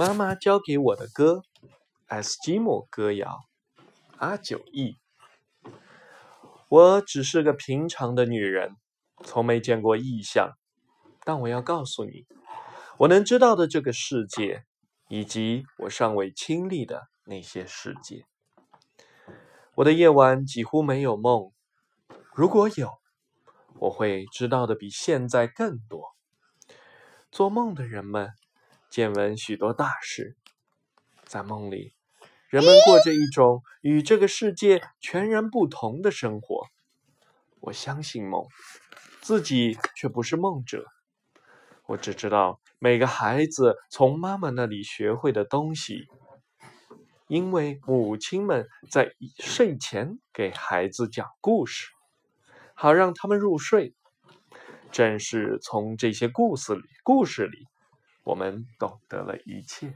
妈妈教给我的歌，爱斯基摩歌谣，阿九忆。我只是个平常的女人，从没见过异象，但我要告诉你，我能知道的这个世界，以及我尚未亲历的那些世界。我的夜晚几乎没有梦，如果有，我会知道的比现在更多。做梦的人们见闻许多大事，在梦里。人们过着一种与这个世界全然不同的生活。我相信梦，自己却不是梦者。我只知道每个孩子从妈妈那里学会的东西，因为母亲们在睡前给孩子讲故事，好让他们入睡。正是从这些故事里，故事里，我们懂得了一切。